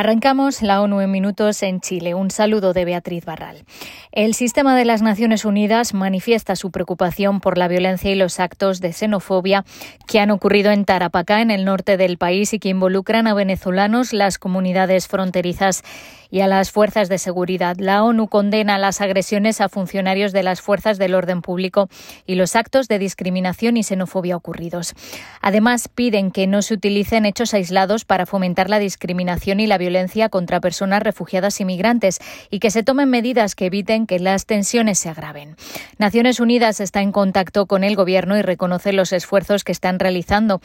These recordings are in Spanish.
Arrancamos la ONU en minutos en Chile. Un saludo de Beatriz Barral. El sistema de las Naciones Unidas manifiesta su preocupación por la violencia y los actos de xenofobia que han ocurrido en Tarapacá, en el norte del país, y que involucran a venezolanos, las comunidades fronterizas y a las fuerzas de seguridad. La ONU condena las agresiones a funcionarios de las fuerzas del orden público y los actos de discriminación y xenofobia ocurridos. Además, piden que no se utilicen hechos aislados para fomentar la discriminación y la violencia contra personas refugiadas y migrantes y que se tomen medidas que eviten que las tensiones se agraven. Naciones Unidas está en contacto con el Gobierno y reconoce los esfuerzos que están realizando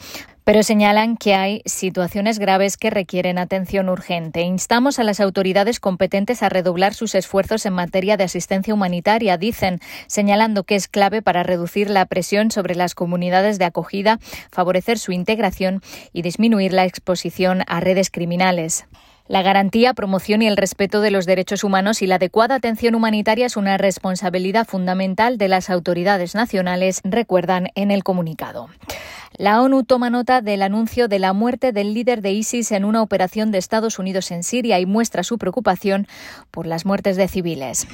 pero señalan que hay situaciones graves que requieren atención urgente. Instamos a las autoridades competentes a redoblar sus esfuerzos en materia de asistencia humanitaria, dicen, señalando que es clave para reducir la presión sobre las comunidades de acogida, favorecer su integración y disminuir la exposición a redes criminales. La garantía, promoción y el respeto de los derechos humanos y la adecuada atención humanitaria es una responsabilidad fundamental de las autoridades nacionales, recuerdan en el comunicado. La ONU toma nota del anuncio de la muerte del líder de ISIS en una operación de Estados Unidos en Siria y muestra su preocupación por las muertes de civiles.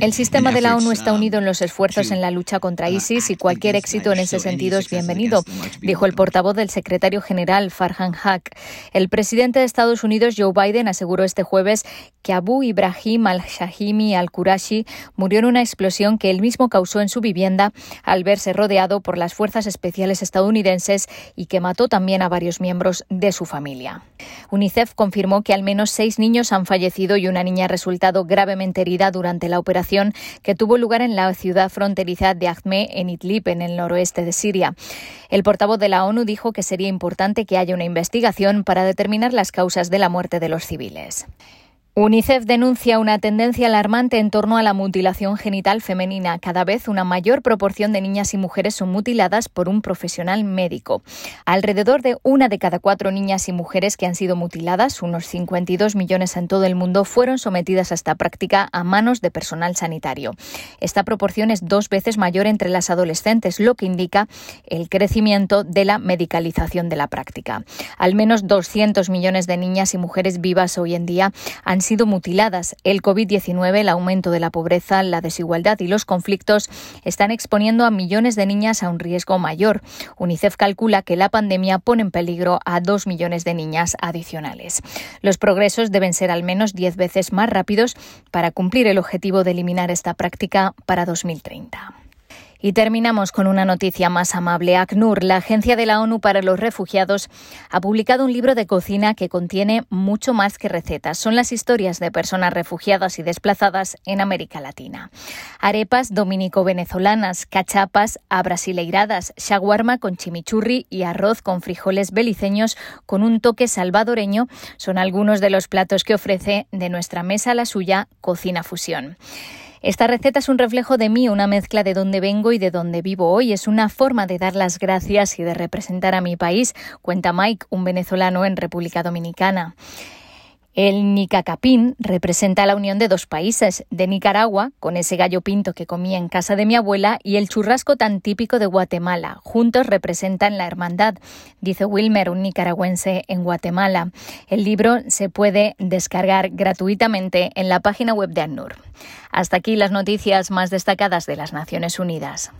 El sistema de la ONU está um, unido en los esfuerzos en la lucha contra uh, ISIS y cualquier éxito en ese sentido es bienvenido, dijo el portavoz del secretario general Farhan Haq. El presidente de Estados Unidos, Joe Biden, aseguró este jueves que Abu Ibrahim al-Shahimi al-Qurashi murió en una explosión que él mismo causó en su vivienda al verse rodeado por las fuerzas especiales estadounidenses y que mató también a varios miembros de su familia. UNICEF confirmó que al menos seis niños han fallecido y una niña ha resultado gravemente herida durante la operación que tuvo lugar en la ciudad fronteriza de Ahme, en Idlib, en el noroeste de Siria. El portavoz de la ONU dijo que sería importante que haya una investigación para determinar las causas de la muerte de los civiles. UNICEF denuncia una tendencia alarmante en torno a la mutilación genital femenina. Cada vez una mayor proporción de niñas y mujeres son mutiladas por un profesional médico. Alrededor de una de cada cuatro niñas y mujeres que han sido mutiladas, unos 52 millones en todo el mundo, fueron sometidas a esta práctica a manos de personal sanitario. Esta proporción es dos veces mayor entre las adolescentes, lo que indica el crecimiento de la medicalización de la práctica. Al menos 200 millones de niñas y mujeres vivas hoy en día han sido mutiladas. El COVID-19, el aumento de la pobreza, la desigualdad y los conflictos están exponiendo a millones de niñas a un riesgo mayor. UNICEF calcula que la pandemia pone en peligro a dos millones de niñas adicionales. Los progresos deben ser al menos diez veces más rápidos para cumplir el objetivo de eliminar esta práctica para 2030. Y terminamos con una noticia más amable. ACNUR, la Agencia de la ONU para los Refugiados, ha publicado un libro de cocina que contiene mucho más que recetas. Son las historias de personas refugiadas y desplazadas en América Latina. Arepas dominico-venezolanas, cachapas abrasileiradas, shawarma con chimichurri y arroz con frijoles beliceños con un toque salvadoreño son algunos de los platos que ofrece de nuestra mesa a la suya Cocina Fusión. Esta receta es un reflejo de mí, una mezcla de dónde vengo y de dónde vivo hoy. Es una forma de dar las gracias y de representar a mi país, cuenta Mike, un venezolano en República Dominicana. El Nicacapín representa la unión de dos países, de Nicaragua, con ese gallo pinto que comía en casa de mi abuela, y el churrasco tan típico de Guatemala. Juntos representan la hermandad, dice Wilmer, un nicaragüense en Guatemala. El libro se puede descargar gratuitamente en la página web de ANUR. Hasta aquí las noticias más destacadas de las Naciones Unidas.